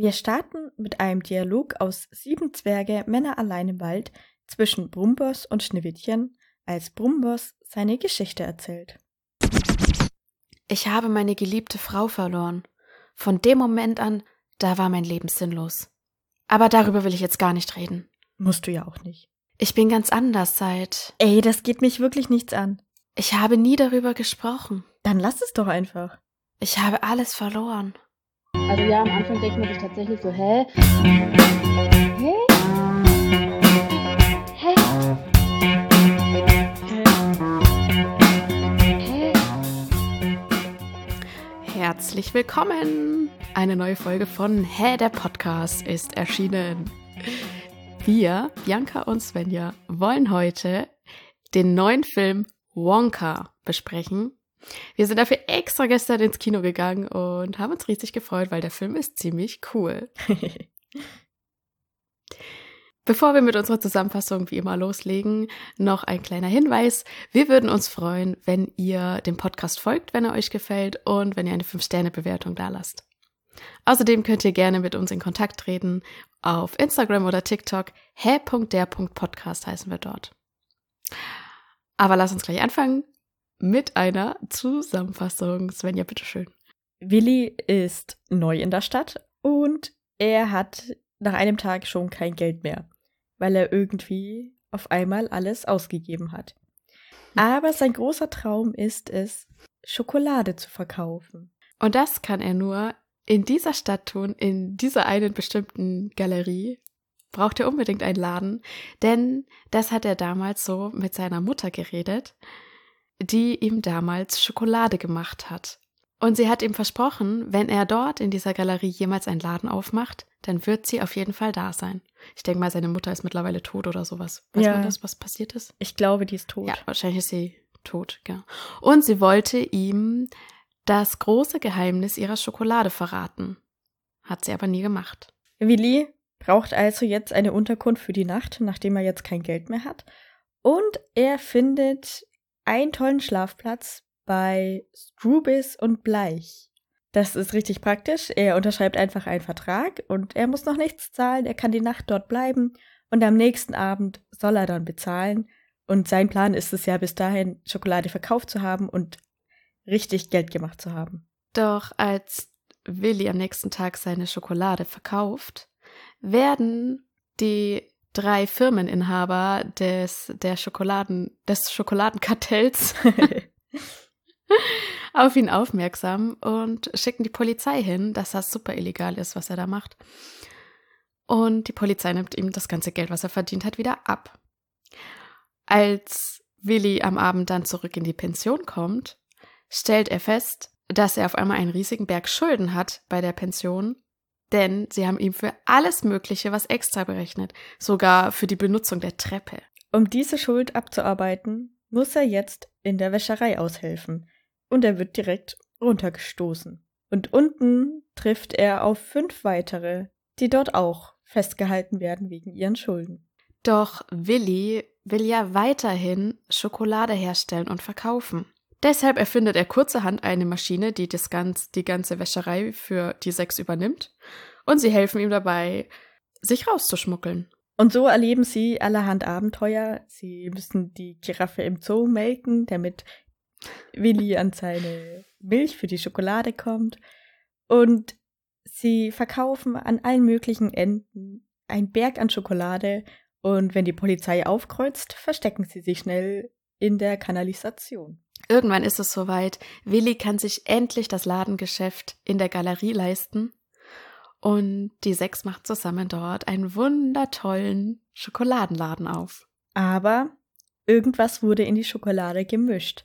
Wir starten mit einem Dialog aus Sieben Zwerge Männer allein im Wald zwischen Brumbos und Schneewittchen, als Brumbos seine Geschichte erzählt. Ich habe meine geliebte Frau verloren. Von dem Moment an, da war mein Leben sinnlos. Aber darüber will ich jetzt gar nicht reden. Musst du ja auch nicht. Ich bin ganz anders seit. Ey, das geht mich wirklich nichts an. Ich habe nie darüber gesprochen. Dann lass es doch einfach. Ich habe alles verloren. Also ja, am Anfang denkt man sich tatsächlich so, hä? Hä? Hä? Hä? Herzlich willkommen! Eine neue Folge von Hä, der Podcast ist erschienen. Wir, Bianca und Svenja, wollen heute den neuen Film Wonka besprechen. Wir sind dafür extra gestern ins Kino gegangen und haben uns riesig gefreut, weil der Film ist ziemlich cool. Bevor wir mit unserer Zusammenfassung wie immer loslegen, noch ein kleiner Hinweis. Wir würden uns freuen, wenn ihr dem Podcast folgt, wenn er euch gefällt und wenn ihr eine 5-Sterne-Bewertung da lasst. Außerdem könnt ihr gerne mit uns in Kontakt treten auf Instagram oder TikTok. hä.der.podcast heißen wir dort. Aber lass uns gleich anfangen mit einer Zusammenfassung. Svenja, bitteschön. Willi ist neu in der Stadt und er hat nach einem Tag schon kein Geld mehr, weil er irgendwie auf einmal alles ausgegeben hat. Aber sein großer Traum ist es, Schokolade zu verkaufen. Und das kann er nur in dieser Stadt tun, in dieser einen bestimmten Galerie. Braucht er unbedingt einen Laden, denn das hat er damals so mit seiner Mutter geredet, die ihm damals Schokolade gemacht hat. Und sie hat ihm versprochen, wenn er dort in dieser Galerie jemals einen Laden aufmacht, dann wird sie auf jeden Fall da sein. Ich denke mal, seine Mutter ist mittlerweile tot oder sowas. Weiß Ja. man das, was passiert ist? Ich glaube, die ist tot. Ja, wahrscheinlich ist sie tot, ja. Und sie wollte ihm das große Geheimnis ihrer Schokolade verraten. Hat sie aber nie gemacht. Willi braucht also jetzt eine Unterkunft für die Nacht, nachdem er jetzt kein Geld mehr hat. Und er findet einen tollen Schlafplatz bei Strubis und Bleich. Das ist richtig praktisch. Er unterschreibt einfach einen Vertrag und er muss noch nichts zahlen. Er kann die Nacht dort bleiben und am nächsten Abend soll er dann bezahlen. Und sein Plan ist es ja bis dahin, Schokolade verkauft zu haben und richtig Geld gemacht zu haben. Doch als Willi am nächsten Tag seine Schokolade verkauft, werden die drei Firmeninhaber des, der Schokoladen, des Schokoladenkartells auf ihn aufmerksam und schicken die Polizei hin, dass das super illegal ist, was er da macht. Und die Polizei nimmt ihm das ganze Geld, was er verdient hat, wieder ab. Als Willi am Abend dann zurück in die Pension kommt, stellt er fest, dass er auf einmal einen riesigen Berg Schulden hat bei der Pension, denn sie haben ihm für alles Mögliche was extra berechnet, sogar für die Benutzung der Treppe. Um diese Schuld abzuarbeiten, muss er jetzt in der Wäscherei aushelfen und er wird direkt runtergestoßen. Und unten trifft er auf fünf weitere, die dort auch festgehalten werden wegen ihren Schulden. Doch Willi will ja weiterhin Schokolade herstellen und verkaufen. Deshalb erfindet er kurzerhand eine Maschine, die das ganz, die ganze Wäscherei für die sechs übernimmt. Und sie helfen ihm dabei, sich rauszuschmuggeln. Und so erleben sie allerhand Abenteuer. Sie müssen die Giraffe im Zoo melken, damit Willi an seine Milch für die Schokolade kommt. Und sie verkaufen an allen möglichen Enden einen Berg an Schokolade. Und wenn die Polizei aufkreuzt, verstecken sie sich schnell in der Kanalisation. Irgendwann ist es soweit. Willi kann sich endlich das Ladengeschäft in der Galerie leisten. Und die sechs macht zusammen dort einen wundertollen Schokoladenladen auf. Aber irgendwas wurde in die Schokolade gemischt.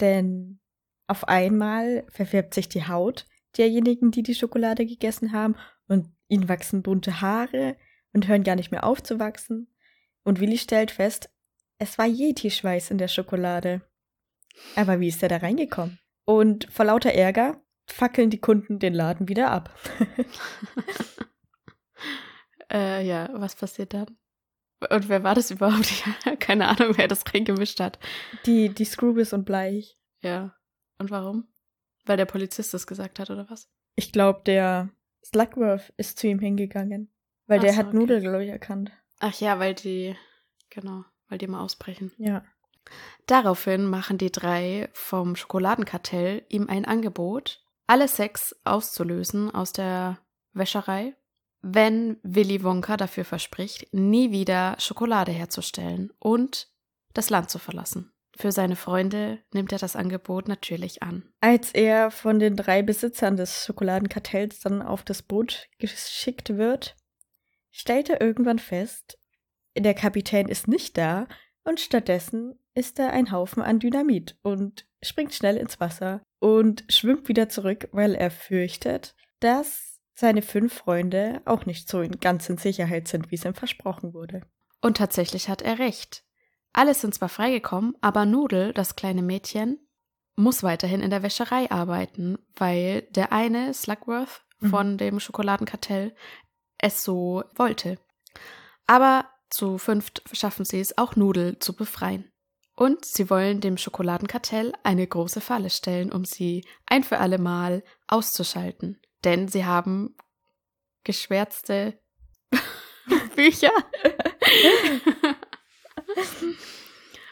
Denn auf einmal verfärbt sich die Haut derjenigen, die die Schokolade gegessen haben, und ihnen wachsen bunte Haare und hören gar nicht mehr auf zu wachsen. Und Willi stellt fest, es war Yeti-Schweiß in der Schokolade. Aber wie ist er da reingekommen? Und vor lauter Ärger fackeln die Kunden den Laden wieder ab. Äh, ja, was passiert dann? Und wer war das überhaupt? Ich habe keine Ahnung, wer das reingemischt hat. Die, die Scrubis und Bleich. Ja. Und warum? Weil der Polizist das gesagt hat, oder was? Ich glaube, der Slugworth ist zu ihm hingegangen. Weil Ach der so, hat okay. Nudel, glaube ich, erkannt. Ach ja, weil die, genau, weil die mal ausbrechen. Ja. Daraufhin machen die drei vom Schokoladenkartell ihm ein Angebot, alle sechs auszulösen aus der Wäscherei, wenn Willy Wonka dafür verspricht, nie wieder Schokolade herzustellen und das Land zu verlassen. Für seine Freunde nimmt er das Angebot natürlich an. Als er von den drei Besitzern des Schokoladenkartells dann auf das Boot geschickt wird, stellt er irgendwann fest, der Kapitän ist nicht da und stattdessen ist da ein Haufen an Dynamit und springt schnell ins Wasser und schwimmt wieder zurück, weil er fürchtet, dass seine fünf Freunde auch nicht so in ganz in Sicherheit sind, wie es ihm versprochen wurde. Und tatsächlich hat er recht. Alle sind zwar freigekommen, aber Nudel, das kleine Mädchen, muss weiterhin in der Wäscherei arbeiten, weil der eine, Slugworth, Mhm. von dem Schokoladenkartell, es so wollte. Aber zu fünft schaffen sie es, auch Nudel zu befreien. Und sie wollen dem Schokoladenkartell eine große Falle stellen, um sie ein für alle Mal auszuschalten. Denn sie haben geschwärzte Bücher.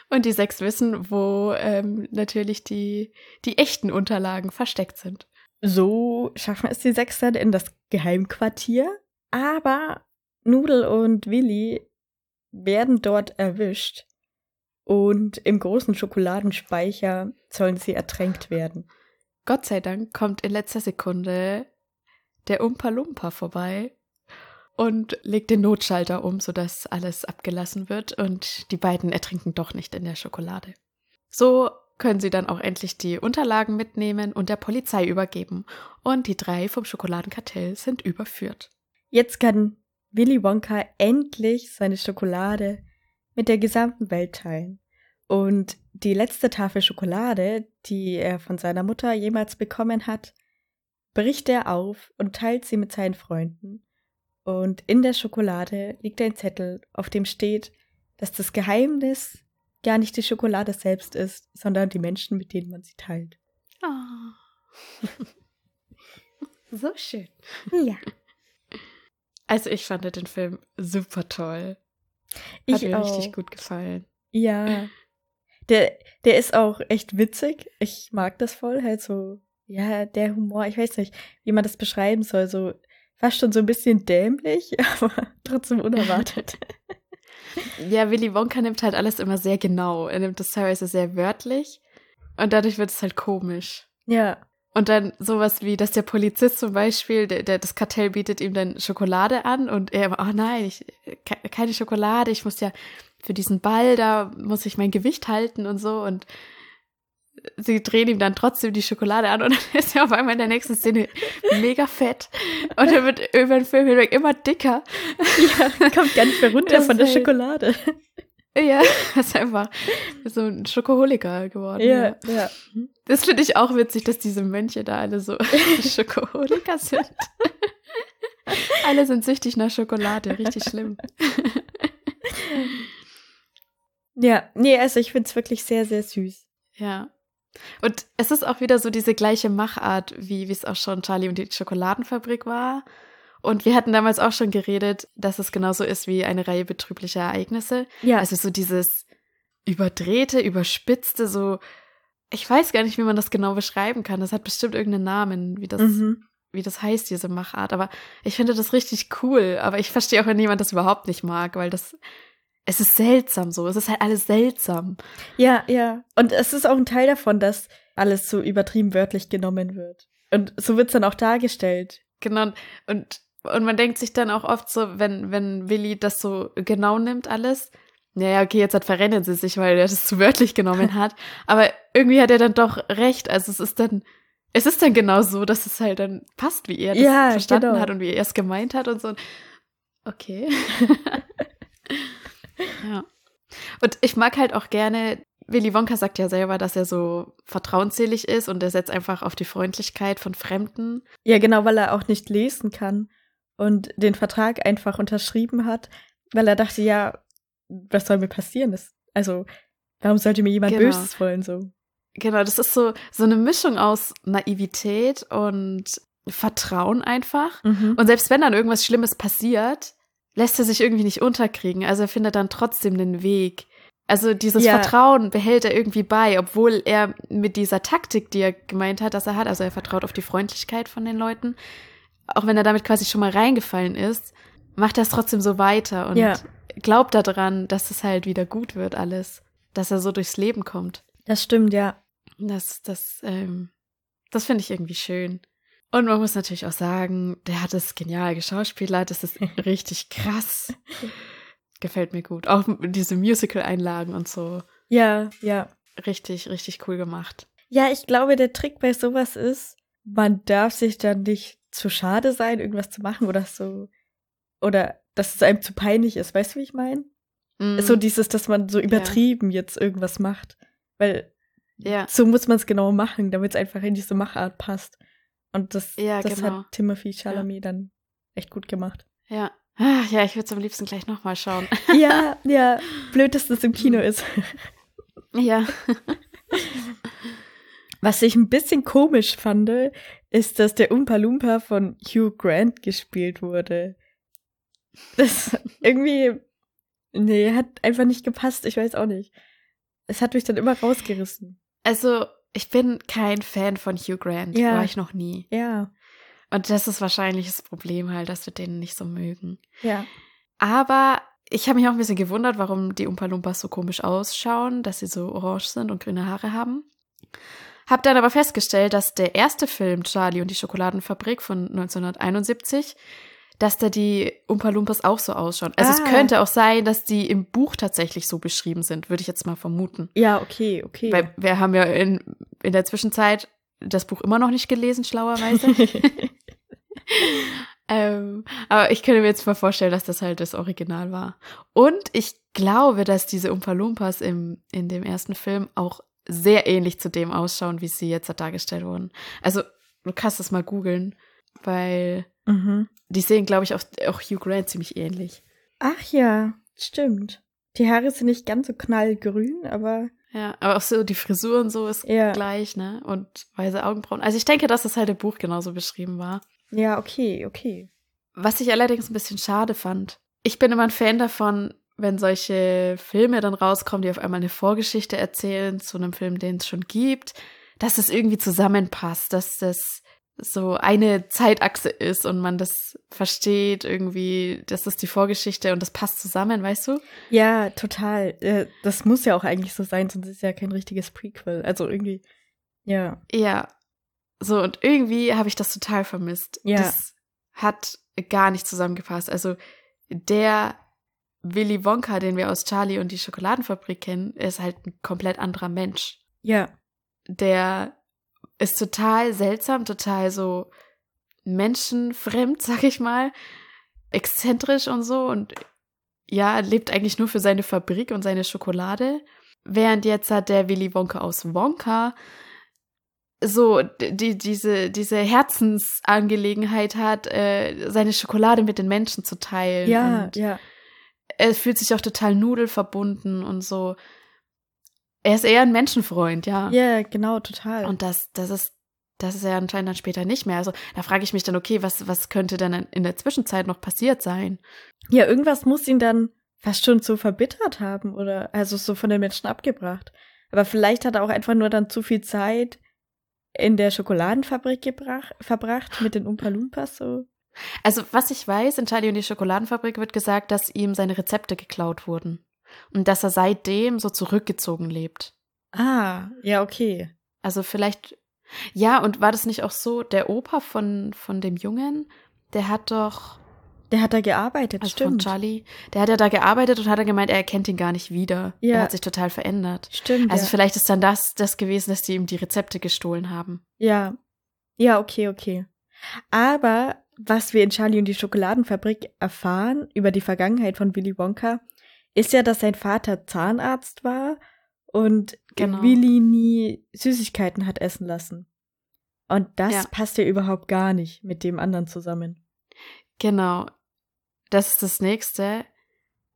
Und die sechs wissen, wo ähm, natürlich die, die echten Unterlagen versteckt sind. So schaffen es die sechs dann in das Geheimquartier, aber Nudel und Willi werden dort erwischt und im großen Schokoladenspeicher sollen sie ertränkt werden. Gott sei Dank kommt in letzter Sekunde der Umpa Lumpa vorbei und legt den Notschalter um, sodass alles abgelassen wird und die beiden ertrinken doch nicht in der Schokolade. So können sie dann auch endlich die Unterlagen mitnehmen und der Polizei übergeben und die drei vom Schokoladenkartell sind überführt. Jetzt kann Willy Wonka endlich seine Schokolade mit der gesamten Welt teilen. Und die letzte Tafel Schokolade, die er von seiner Mutter jemals bekommen hat, bricht er auf und teilt sie mit seinen Freunden. Und in der Schokolade liegt ein Zettel, auf dem steht, dass das Geheimnis gar nicht die Schokolade selbst ist, sondern die Menschen, mit denen man sie teilt. Ah. so schön. Ja. Also ich fand den Film super toll. Hat Ich mir auch. richtig gut gefallen. Ja. Der, der ist auch echt witzig. Ich mag das voll. Halt so, ja, der Humor, ich weiß nicht, wie man das beschreiben soll. So fast schon so ein bisschen dämlich, aber trotzdem unerwartet. Ja, Willy Wonka nimmt halt alles immer sehr genau. Er nimmt das teilweise sehr wörtlich und dadurch wird es halt komisch. ja. Und dann sowas wie, dass der Polizist zum Beispiel, der, der das Kartell bietet ihm dann Schokolade an und er oh nein, ich, ke- keine Schokolade, ich muss ja für diesen Ball, da muss ich mein Gewicht halten und so und sie drehen ihm dann trotzdem die Schokolade an und dann ist er auf einmal in der nächsten Szene mega fett und er wird über den Film hinweg immer dicker. ja. Kommt gar nicht mehr runter Das von der Schokolade. Ja, ist einfach so ein Schokoholiker geworden. Ja, ja. Das finde ich auch witzig, dass diese Mönche da alle so Schokoholiker sind. alle sind süchtig nach Schokolade, richtig schlimm. Ja, nee, also ich find's wirklich sehr, sehr süß. Ja. Und es ist auch wieder so diese gleiche Machart, wie wie es auch schon Charlie und die Schokoladenfabrik war. Und wir hatten damals auch schon geredet, dass es genauso ist wie eine Reihe betrüblicher Ereignisse. Ja, Also so dieses überdrehte, überspitzte, so, ich weiß gar nicht, wie man das genau beschreiben kann. Das hat bestimmt irgendeinen Namen, wie das, mhm. wie das heißt, diese Machart. Aber ich finde das richtig cool. Aber ich verstehe auch, wenn jemand das überhaupt nicht mag, weil das, es ist seltsam so. Es ist halt alles seltsam. ja, ja. Und es ist auch ein Teil davon, dass alles so übertrieben wörtlich genommen wird. Und so wird's dann auch dargestellt. Genau. Und, und man denkt sich dann auch oft so, wenn, wenn Willi das so genau nimmt alles, naja, okay, jetzt hat verrennen sie sich, weil er das zu wörtlich genommen hat. Aber irgendwie hat er dann doch recht. Also es ist dann, es ist dann genau so, dass es halt dann passt, wie er das Ja, verstanden genau. hat und wie er es gemeint hat und so. Okay. ja. Und ich mag halt auch gerne, Willy Wonka sagt ja selber, dass er so vertrauensselig ist und er setzt einfach auf die Freundlichkeit von Fremden. Ja, genau, weil er auch nicht lesen kann und den Vertrag einfach unterschrieben hat, weil er dachte, ja, was soll mir passieren? Das, also, warum sollte mir jemand Genau. Böses wollen so? Genau, das ist so, so eine Mischung aus Naivität und Vertrauen einfach. Mhm. Und selbst wenn dann irgendwas Schlimmes passiert, lässt er sich irgendwie nicht unterkriegen. Also er findet dann trotzdem den Weg. Also dieses Ja. Vertrauen behält er irgendwie bei, obwohl er mit dieser Taktik, die er gemeint hat, dass er hat, also er vertraut auf die Freundlichkeit von den Leuten, auch wenn er damit quasi schon mal reingefallen ist, macht es trotzdem so weiter und Ja. glaubt daran, dass es halt wieder gut wird alles, dass er so durchs Leben kommt. Das stimmt, ja. Das, das, ähm, das finde ich irgendwie schön. Und man muss natürlich auch sagen, der hat es genial geschauspielert. Das ist richtig krass. Gefällt mir gut. Auch diese Musical-Einlagen und so. Ja, ja. Richtig, richtig cool gemacht. Ja, ich glaube, der Trick bei sowas ist, man darf sich dann nicht zu schade sein, irgendwas zu machen oder so. Oder dass es einem zu peinlich ist. Weißt du, wie ich meine? Mm, So dieses, dass man so übertrieben jetzt irgendwas macht. Weil ja, so muss man es genau machen, damit es einfach in diese Machart passt. Und das, Ja, das genau. hat Timothy Chalamet dann echt gut gemacht. ja. Ah, Ja, ich würde es am liebsten gleich nochmal schauen. ja, ja. Blöd, dass das im Kino ist. ja. Was ich ein bisschen komisch fand, ist, dass der Oompa Loompa von Hugh Grant gespielt wurde. Das irgendwie, nee, hat einfach nicht gepasst. Ich weiß auch nicht. Es hat mich dann immer rausgerissen. Also, ich bin kein Fan von Hugh Grant. Ja. War ich noch nie. Ja, Und das ist wahrscheinlich das Problem halt, dass wir den nicht so mögen. ja. Aber ich habe mich auch ein bisschen gewundert, warum die Umpa Lumpas so komisch ausschauen, dass sie so orange sind und grüne Haare haben. Hab dann aber festgestellt, dass der erste Film Charlie und die Schokoladenfabrik von 1971, dass da die Umpa Lumpas auch so ausschauen. Also Ah. es könnte auch sein, dass die im Buch tatsächlich so beschrieben sind, würde ich jetzt mal vermuten. Ja, okay, okay. Weil wir haben ja in, in der Zwischenzeit das Buch immer noch nicht gelesen, schlauerweise. Ähm, aber ich könnte mir jetzt mal vorstellen, dass das halt das Original war. Und ich glaube, dass diese Umpa Lumpas im, in dem ersten Film auch sehr ähnlich zu dem ausschauen, wie sie jetzt dargestellt wurden. Also, du kannst das mal googeln, weil mhm. die sehen, glaube ich, auch, auch Hugh Grant ziemlich ähnlich. Ach ja, stimmt. Die Haare sind nicht ganz so knallgrün, aber Ja, aber auch so die Frisur und so ist Ja. gleich, ne? Und weiße Augenbrauen. Also ich denke, dass das halt im Buch genauso beschrieben war. ja, okay, okay. Was ich allerdings ein bisschen schade fand. Ich bin immer ein Fan davon, wenn solche Filme dann rauskommen, die auf einmal eine Vorgeschichte erzählen zu einem Film, den es schon gibt, dass es irgendwie zusammenpasst, dass das so eine Zeitachse ist und man das versteht irgendwie, das ist die Vorgeschichte und das passt zusammen, weißt du? Ja, total. Äh, Das muss ja auch eigentlich so sein, sonst ist es ja kein richtiges Prequel. Also irgendwie, ja. Ja. So, und irgendwie habe ich das total vermisst. Ja. Das hat gar nicht zusammengepasst. Also der Willy Wonka, den wir aus Charlie und die Schokoladenfabrik kennen, ist halt ein komplett anderer Mensch. Ja, Der ist total seltsam, total so menschenfremd, sag ich mal, exzentrisch und so und ja, lebt eigentlich nur für seine Fabrik und seine Schokolade. Während jetzt hat der Willy Wonka aus Wonka so die, diese, diese Herzensangelegenheit hat, äh, seine Schokolade mit den Menschen zu teilen. ja, ja. er fühlt sich auch total nudelverbunden und so. Er ist eher ein Menschenfreund, ja. Ja, genau, total. Und das, das ist, das ist ja anscheinend dann später nicht mehr. Also da frage ich mich dann, okay, was, was könnte denn in der Zwischenzeit noch passiert sein? ja, irgendwas muss ihn dann fast schon so verbittert haben oder also so von den Menschen abgebracht. Aber vielleicht hat er auch einfach nur dann zu viel Zeit in der Schokoladenfabrik gebrach, verbracht mit den Umpa Loompas so. Also was ich weiß, in Charlie und die Schokoladenfabrik wird gesagt, dass ihm seine Rezepte geklaut wurden. Und dass er seitdem so zurückgezogen lebt. Ah, ja, okay. Also vielleicht, ja, und war das nicht auch so, der Opa von, von dem Jungen, der hat doch, Der hat da gearbeitet, also von stimmt. Charlie, der hat ja da gearbeitet und hat dann gemeint, er erkennt ihn gar nicht wieder. Ja. Er hat sich total verändert. Stimmt. Also ja. vielleicht ist dann das, das gewesen, dass die ihm die Rezepte gestohlen haben. Ja. Ja, okay, okay. Aber was wir in Charlie und die Schokoladenfabrik erfahren über die Vergangenheit von Willy Wonka, ist ja, dass sein Vater Zahnarzt war und Genau. Willy nie Süßigkeiten hat essen lassen. Und das Ja. passt ja überhaupt gar nicht mit dem anderen zusammen. Genau. Das ist das nächste.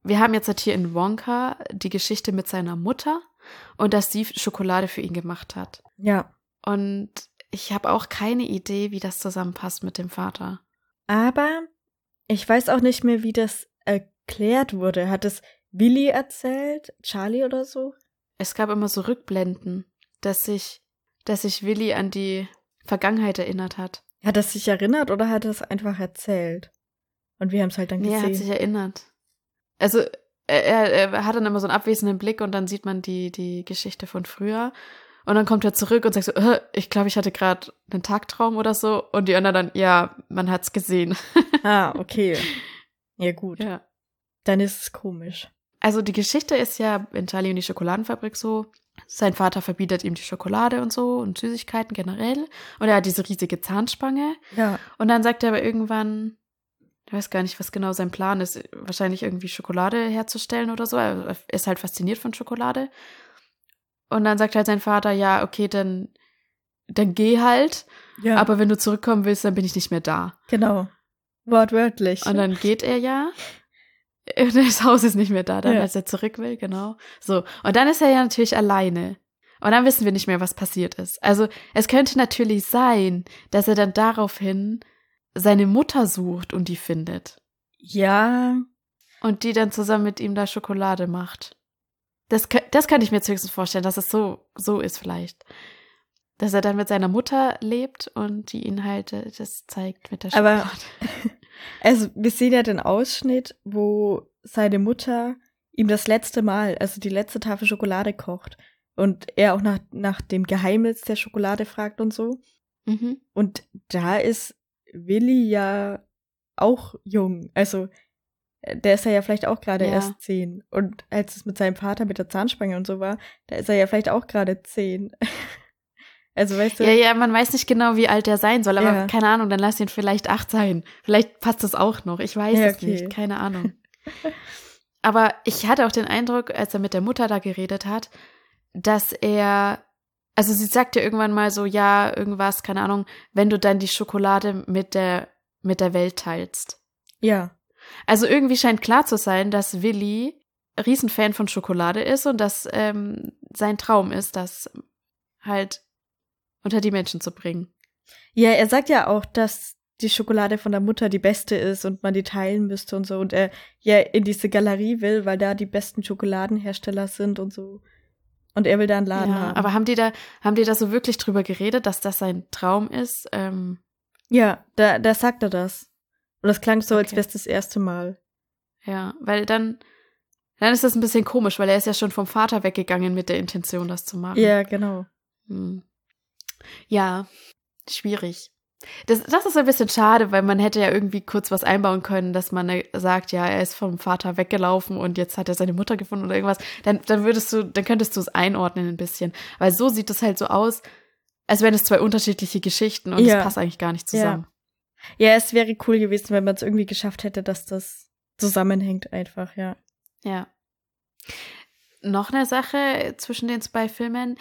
Wir haben jetzt halt hier in Wonka die Geschichte mit seiner Mutter und dass sie Schokolade für ihn gemacht hat. Ja. Und ich habe auch keine Idee, wie das zusammenpasst mit dem Vater. Aber ich weiß auch nicht mehr, wie das erklärt wurde. Hat es Willi erzählt? Charlie oder so? Es gab immer so Rückblenden, dass sich, dass sich Willi an die Vergangenheit erinnert hat. Hat er sich erinnert oder hat er es einfach erzählt? Und wir haben es halt dann Nee, gesehen. er hat sich erinnert. Also er, er, er hat dann immer so einen abwesenden Blick und dann sieht man die, die Geschichte von früher. Und dann kommt er zurück und sagt so, äh, ich glaube, ich hatte gerade einen Tagtraum oder so. Und die anderen dann, ja, man hat's gesehen. ah, okay. Ja, gut. Ja. Dann ist es komisch. Also die Geschichte ist ja in Charlie und die Schokoladenfabrik so, sein Vater verbietet ihm die Schokolade und so und Süßigkeiten generell. Und er hat diese riesige Zahnspange. Ja. Und dann sagt er aber irgendwann, ich weiß gar nicht, was genau sein Plan ist, wahrscheinlich irgendwie Schokolade herzustellen oder so. Er ist halt fasziniert von Schokolade. Und dann sagt halt sein Vater, ja, okay, dann, dann geh halt. Ja. Aber wenn du zurückkommen willst, dann bin ich nicht mehr da. genau. Wortwörtlich. Und dann geht er ja. Das Haus ist nicht mehr da, dann Ja. als er zurück will, genau. So. Und dann ist er ja natürlich alleine. Und dann wissen wir nicht mehr, was passiert ist. Also es könnte natürlich sein, dass er dann daraufhin seine Mutter sucht und die findet. ja. Und die dann zusammen mit ihm da Schokolade macht. Das, das könnte ich mir höchstens vorstellen, dass es so, so ist vielleicht. Dass er dann mit seiner Mutter lebt und die ihn halt äh, das zeigt mit der Aber- Schokolade. Also, wir sehen ja den Ausschnitt, wo seine Mutter ihm das letzte Mal, also die letzte Tafel Schokolade kocht. Und er auch nach, nach dem Geheimnis der Schokolade fragt und so. Mhm. Und da ist Willi ja auch jung. Also, der ist ja, ja vielleicht auch gerade Ja. erst zehn. Und als es mit seinem Vater mit der Zahnspange und so war, da ist er ja vielleicht auch gerade zehn. also, weißt du? Ja, ja, man weiß nicht genau, wie alt er sein soll, aber Ja. keine Ahnung, dann lass ihn vielleicht acht sein. Vielleicht passt das auch noch. Ich weiß Ja, es okay. nicht, keine Ahnung. aber ich hatte auch den Eindruck, als er mit der Mutter da geredet hat, dass er, also sie sagte irgendwann mal so, ja, irgendwas, keine Ahnung, wenn du dann die Schokolade mit der, mit der Welt teilst. Ja. Also irgendwie scheint klar zu sein, dass Willi Riesenfan von Schokolade ist und dass ähm, sein Traum ist, das halt unter die Menschen zu bringen. Ja, er sagt ja auch, dass die Schokolade von der Mutter die beste ist und man die teilen müsste und so. Und er ja in diese Galerie will, weil da die besten Schokoladenhersteller sind und so. Und er will da einen Laden Ja, haben. aber haben die da, haben die da so wirklich drüber geredet, dass das sein Traum ist? Ähm, ja, da, da sagt er das. Und das klang so, als Okay. wäre es das erste Mal. ja, weil dann, dann ist das ein bisschen komisch, weil er ist ja schon vom Vater weggegangen mit der Intention, das zu machen. Ja, genau. Hm. Ja, schwierig. Das, das ist ein bisschen schade, weil man hätte ja irgendwie kurz was einbauen können, dass man äh, sagt, ja, er ist vom Vater weggelaufen und jetzt hat er seine Mutter gefunden oder irgendwas. Dann, dann würdest du, dann könntest du es einordnen ein bisschen. Weil so sieht es halt so aus, als wären es zwei unterschiedliche Geschichten und es Ja. passt eigentlich gar nicht zusammen. Ja, es wäre cool gewesen, wenn man es irgendwie geschafft hätte, dass das zusammenhängt einfach, ja. Ja. Noch eine Sache zwischen den zwei Filmen.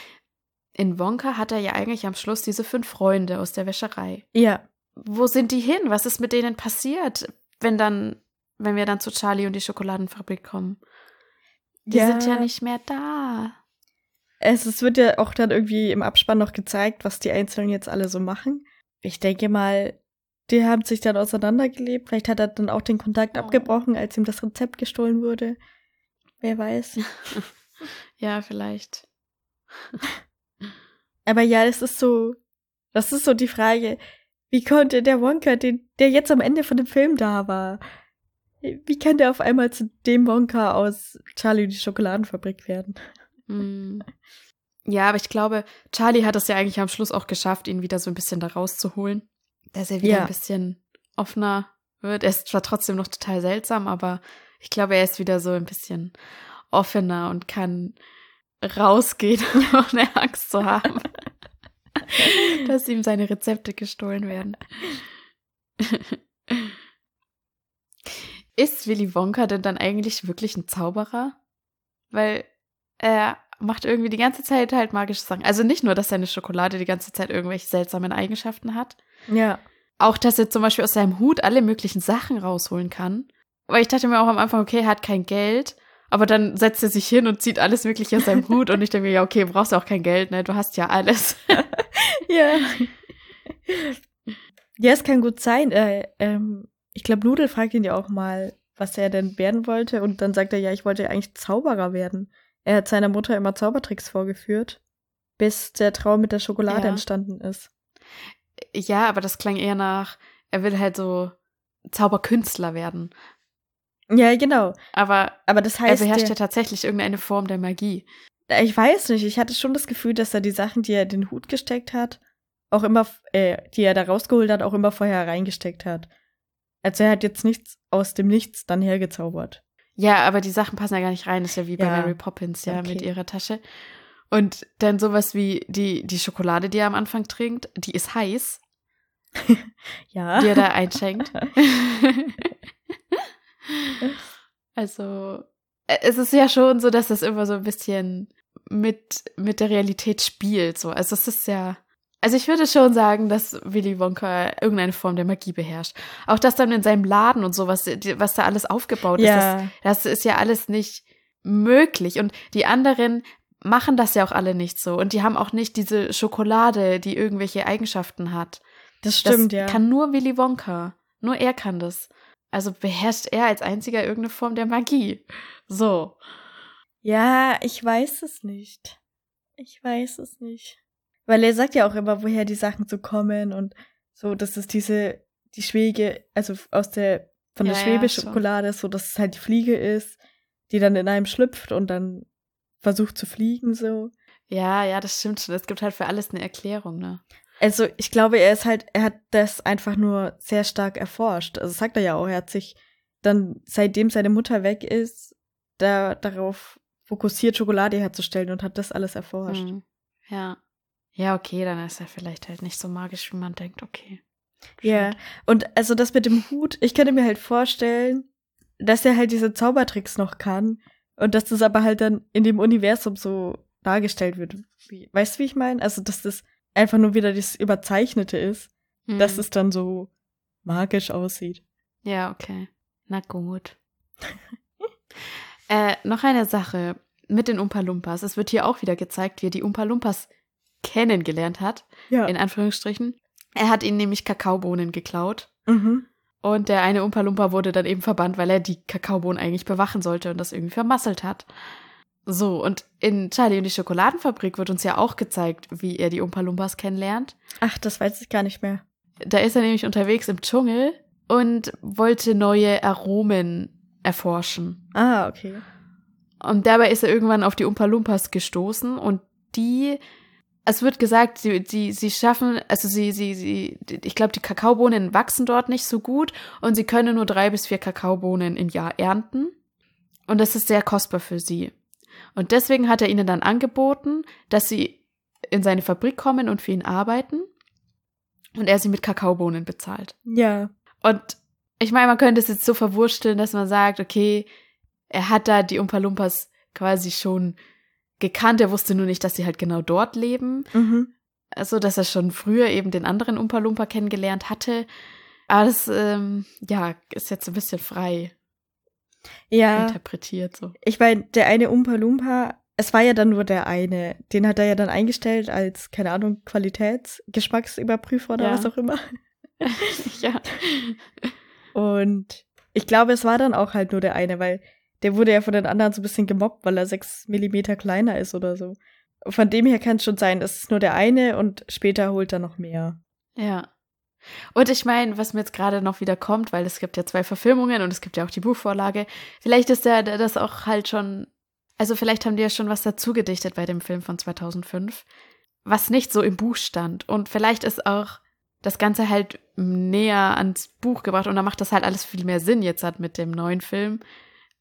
In Wonka hat er ja eigentlich am Schluss diese fünf Freunde aus der Wäscherei. Ja. Wo sind die hin? Was ist mit denen passiert, wenn dann, wenn wir dann zu Charlie und die Schokoladenfabrik kommen? Die sind ja nicht mehr da. Es, es wird ja auch dann irgendwie im Abspann noch gezeigt, was die Einzelnen jetzt alle so machen. Ich denke mal, die haben sich dann auseinandergelebt. Vielleicht hat er dann auch den Kontakt Oh. abgebrochen, als ihm das Rezept gestohlen wurde. Wer weiß. Ja, vielleicht. Aber ja, das ist so, das ist so die Frage, wie konnte der Wonka, den, der jetzt am Ende von dem Film da war, wie kann der auf einmal zu dem Wonka aus Charlie und die Schokoladenfabrik werden? Hm. Ja, aber ich glaube, Charlie hat es ja eigentlich am Schluss auch geschafft, ihn wieder so ein bisschen da rauszuholen. Dass er wieder Ja. ein bisschen offener wird. Er ist zwar trotzdem noch total seltsam, aber ich glaube, er ist wieder so ein bisschen offener und kann rausgehen, ohne Angst zu haben, dass ihm seine Rezepte gestohlen werden. Ist Willy Wonka denn dann eigentlich wirklich ein Zauberer? Weil er macht irgendwie die ganze Zeit halt magische Sachen. Also nicht nur, dass seine Schokolade die ganze Zeit irgendwelche seltsamen Eigenschaften hat, Ja. auch, dass er zum Beispiel aus seinem Hut alle möglichen Sachen rausholen kann. Weil ich dachte mir auch am Anfang, okay, er hat kein Geld, aber dann setzt er sich hin und zieht alles Mögliche aus seinem Hut und ich denke mir, ja, okay, brauchst du auch kein Geld, ne? Du hast ja alles. Ja. ja, es kann gut sein. Äh, ähm, ich glaube, Nudel fragt ihn ja auch mal, was er denn werden wollte. Und dann sagt er, ja, ich wollte eigentlich Zauberer werden. Er hat seiner Mutter immer Zaubertricks vorgeführt, bis der Traum mit der Schokolade Ja. entstanden ist. Ja, aber das klang eher nach, er will halt so Zauberkünstler werden. Ja, genau. Aber Aber das er heißt, beherrscht ja tatsächlich irgendeine Form der Magie. ich weiß nicht, ich hatte schon das Gefühl, dass er die Sachen, die er in den Hut gesteckt hat, auch immer, äh, die er da rausgeholt hat, auch immer vorher reingesteckt hat. Also er hat jetzt nichts aus dem Nichts dann hergezaubert. Ja, aber die Sachen passen ja gar nicht rein. Das ist ja wie bei Ja. Mary Poppins, ja, Okay. mit ihrer Tasche. Und dann sowas wie die, die Schokolade, die er am Anfang trinkt, die ist heiß, Ja. die er da einschenkt. also, äh, es ist ja schon so, dass das immer so ein bisschen mit, mit der Realität spielt. So. Also es ist ja. Also ich würde schon sagen, dass Willy Wonka irgendeine Form der Magie beherrscht. Auch das dann in seinem Laden und so, was, was da alles aufgebaut ist, das, ja. das ist ja alles nicht möglich. Und die anderen machen das ja auch alle nicht so. Und die haben auch nicht diese Schokolade, die irgendwelche Eigenschaften hat. Das stimmt, das ja. kann nur Willy Wonka. Nur er kann das. Also beherrscht er als einziger irgendeine Form der Magie. So. Ja, ich weiß es nicht. Ich weiß es nicht. Weil er sagt ja auch immer, woher die Sachen so kommen und so, dass es diese, die Schwege, also aus der, von der Ja, ja, Schwebeschokolade, so, dass es halt die Fliege ist, die dann in einem schlüpft und dann versucht zu fliegen, so. Ja, ja, das stimmt schon. Es gibt halt für alles eine Erklärung, ne? Also, ich glaube, er ist halt, er hat das einfach nur sehr stark erforscht. Also, sagt er ja auch, er hat sich dann, seitdem seine Mutter weg ist, da, darauf fokussiert, Schokolade herzustellen und hat das alles erforscht. Hm. Ja. Ja, okay, dann ist er vielleicht halt nicht so magisch, wie man denkt. Okay. Ja, und also das mit dem Hut, ich könnte mir halt vorstellen, dass er halt diese Zaubertricks noch kann und dass das aber halt dann in dem Universum so dargestellt wird. Weißt du, wie ich meine? Also, dass das einfach nur wieder das Überzeichnete ist, Hm. dass es dann so magisch aussieht. Ja, okay. Na gut. äh, noch eine Sache mit den Umpa Lumpas. Es wird hier auch wieder gezeigt, wie er die Umpa Lumpas kennengelernt hat, Ja. in Anführungsstrichen. Er hat ihnen nämlich Kakaobohnen geklaut. mhm. Und der eine Umpa Lumpa wurde dann eben verbannt, weil er die Kakaobohnen eigentlich bewachen sollte und das irgendwie vermasselt hat. So, und in Charlie und die Schokoladenfabrik wird uns ja auch gezeigt, wie er die Umpa Lumpas kennenlernt. Ach, das weiß ich gar nicht mehr. Da ist er nämlich unterwegs im Dschungel und wollte neue Aromen erforschen. Ah, okay. Und dabei ist er irgendwann auf die Umpa Lumpas gestoßen und die, es wird gesagt, sie, sie, sie schaffen, also sie, sie, sie, ich glaube, die Kakaobohnen wachsen dort nicht so gut und sie können nur drei bis vier Kakaobohnen im Jahr ernten. Und das ist sehr kostbar für sie. Und deswegen hat er ihnen dann angeboten, dass sie in seine Fabrik kommen und für ihn arbeiten und er sie mit Kakaobohnen bezahlt. Ja. Und ich meine, man könnte es jetzt so verwursteln, dass man sagt, okay, er hat da die Umpa Lumpas quasi schon gekannt, er wusste nur nicht, dass sie halt genau dort leben. Mhm. Also, dass er schon früher eben den anderen Umpa Lumpa kennengelernt hatte. Aber das, ähm, ja, ist jetzt ein bisschen frei Ja. interpretiert, so. Ich meine, der eine Umpa Lumpa, es war ja dann nur der eine. Den hat er ja dann eingestellt als, keine Ahnung, Qualitätsgeschmacksüberprüfer oder Ja. was auch immer. ja. Und ich glaube, es war dann auch halt nur der eine, weil der wurde ja von den anderen so ein bisschen gemobbt, weil er sechs Millimeter kleiner ist oder so. Von dem her kann es schon sein, es ist nur der eine und später holt er noch mehr. Ja. Und ich meine, was mir jetzt gerade noch wieder kommt, weil es gibt ja zwei Verfilmungen und es gibt ja auch die Buchvorlage, vielleicht ist der das auch halt schon, also vielleicht haben die ja schon was dazu gedichtet bei dem Film von 2005, was nicht so im Buch stand. Und vielleicht ist auch das Ganze halt näher ans Buch gebracht und da macht das halt alles viel mehr Sinn jetzt halt mit dem neuen Film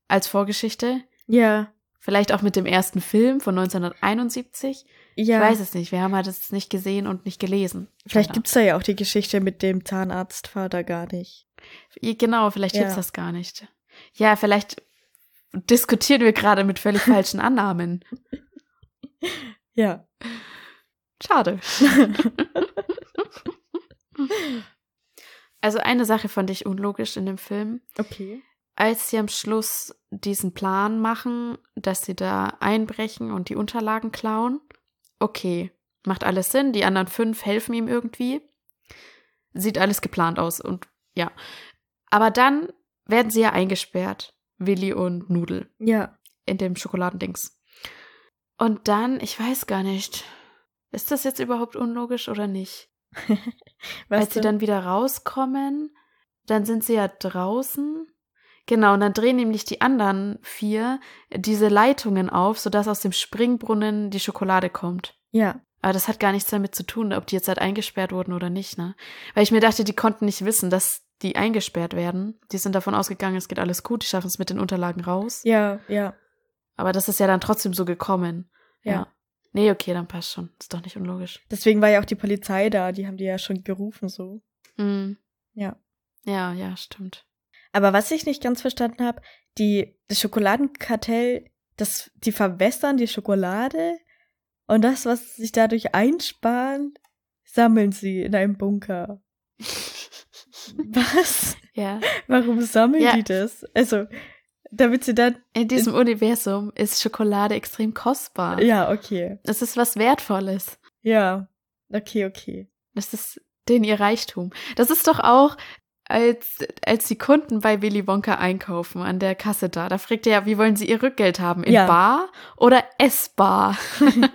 als Vorgeschichte. Ja, Vielleicht auch mit dem ersten Film von 1971. ja. Ich weiß es nicht. Wir haben halt es nicht gesehen und nicht gelesen. Vielleicht Leider. gibt's da ja auch die Geschichte mit dem Zahnarztvater gar nicht. Genau, vielleicht Ja. gibt's das gar nicht. Ja, vielleicht diskutieren wir gerade mit völlig falschen Annahmen. Ja. Schade. also eine Sache fand ich unlogisch in dem Film. Okay. Als sie am Schluss diesen Plan machen, dass sie da einbrechen und die Unterlagen klauen, okay, macht alles Sinn. Die anderen fünf helfen ihm irgendwie. sieht alles geplant aus und ja. Aber dann werden sie ja eingesperrt, Willi und Nudel, Ja. in dem Schokoladendings. Und dann, ich weiß gar nicht, ist das jetzt überhaupt unlogisch oder nicht? Als sie dann wieder rauskommen, dann sind sie ja draußen. Genau, und dann drehen nämlich die anderen vier diese Leitungen auf, sodass aus dem Springbrunnen die Schokolade kommt. Ja. Aber das hat gar nichts damit zu tun, ob die jetzt halt eingesperrt wurden oder nicht, ne? Weil ich mir dachte, die konnten nicht wissen, dass die eingesperrt werden. Die sind davon ausgegangen, es geht alles gut, die schaffen es mit den Unterlagen raus. Ja, ja. Aber das ist ja dann trotzdem so gekommen. Ja. Ja. Nee, okay, dann passt schon. Ist doch nicht unlogisch. Deswegen war ja auch die Polizei da, die haben die ja schon gerufen so. Mhm. Ja. Ja, ja, stimmt. Aber was ich nicht ganz verstanden habe, die das Schokoladenkartell, das die verwässern die Schokolade und das, was sich dadurch einsparen, sammeln sie in einem Bunker. Was? Ja. Warum sammeln Ja. die das? Also, damit sie dann In diesem Universum ist Schokolade extrem kostbar. ja, okay. Es ist was Wertvolles. Ja. Okay, okay. Das ist den ihr Reichtum. Das ist doch auch, als, als die Kunden bei Willy Wonka einkaufen an der Kasse da. Da fragt er ja, wie wollen sie ihr Rückgeld haben? In Ja. Bar oder Essbar? und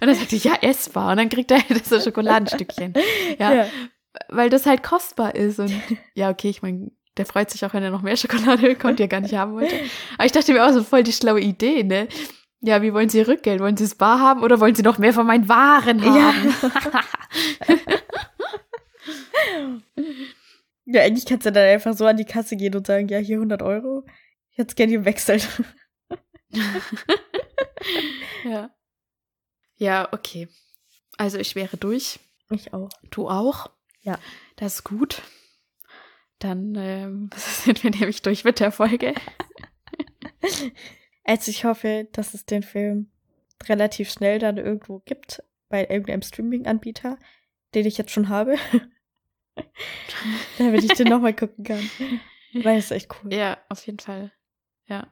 dann sagt er, ja, Essbar. Und dann kriegt er halt so Schokoladenstückchen. Ja, Ja. weil das halt kostbar ist. Und ja, okay, ich meine, der freut sich auch, wenn er noch mehr Schokolade bekommt, die er gar nicht haben wollte. Aber ich dachte mir auch so voll die schlaue Idee, ne? Ja, wie wollen Sie Ihr Rückgeld? Wollen Sie es bar haben oder wollen Sie noch mehr von meinen Waren haben? Ja, eigentlich kannst du dann einfach so an die Kasse gehen und sagen, ja, hier 100 Euro. Ich hätte es gerne gewechselt. Ja. Ja, okay. Also ich wäre durch. Ich auch. Du auch? Ja. Das ist gut. Dann ähm, sind wir nämlich durch mit der Folge. Also ich hoffe, dass es den Film relativ schnell dann irgendwo gibt, bei irgendeinem Streaming-Anbieter, den ich jetzt schon habe. Damit ich den nochmal gucken kann. Weil es ist echt cool. Ja, auf jeden Fall. Ja.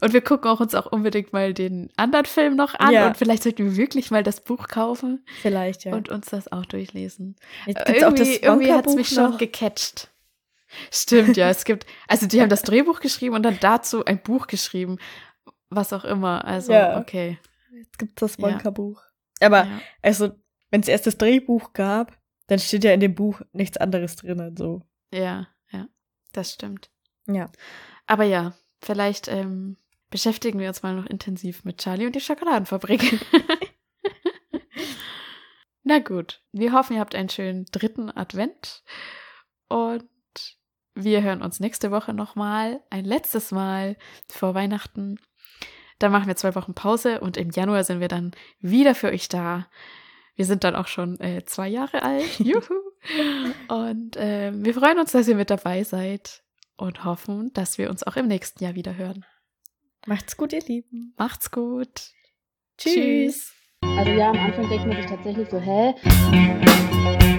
Und wir gucken auch uns auch unbedingt mal den anderen Film noch an Ja. und vielleicht sollten wir wirklich mal das Buch kaufen Vielleicht, ja. und uns das auch durchlesen. Jetzt gibt's auch das irgendwie irgendwie hat es mich schon noch. gecatcht. Stimmt, ja. Es gibt, also die haben das Drehbuch geschrieben und dann dazu ein Buch geschrieben. Was auch immer. Also, Ja. okay. Jetzt gibt's das Ja. Wonka-Buch. Aber, Ja. also, wenn es erst das Drehbuch gab, dann steht ja in dem Buch nichts anderes drin. So. ja, ja. Das stimmt. Ja. Aber ja, vielleicht ähm, beschäftigen wir uns mal noch intensiv mit Charlie und die Schokoladenfabrik. Na gut, wir hoffen, ihr habt einen schönen dritten Advent und wir hören uns nächste Woche nochmal, ein letztes Mal vor Weihnachten. Dann machen wir zwei Wochen Pause und im Januar sind wir dann wieder für euch da. Wir sind dann auch schon äh, zwei Jahre alt. Juhu! Und ähm, wir freuen uns, dass ihr mit dabei seid und hoffen, dass wir uns auch im nächsten Jahr wieder hören. Macht's gut, ihr Lieben. Macht's gut. Tschüss. Also ja, am Anfang denkt man sich tatsächlich so, hä? Hä?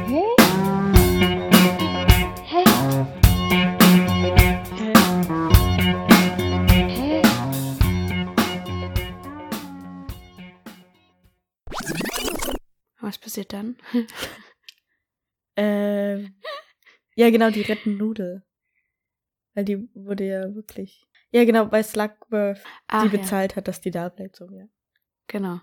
Hä? Was passiert dann? Ähm, ja, genau, die retten Nudel. Weil die wurde ja wirklich. Ja, genau, weil Slugworth Ah, die ja, bezahlt hat, dass die da bleibt, so, ja. genau.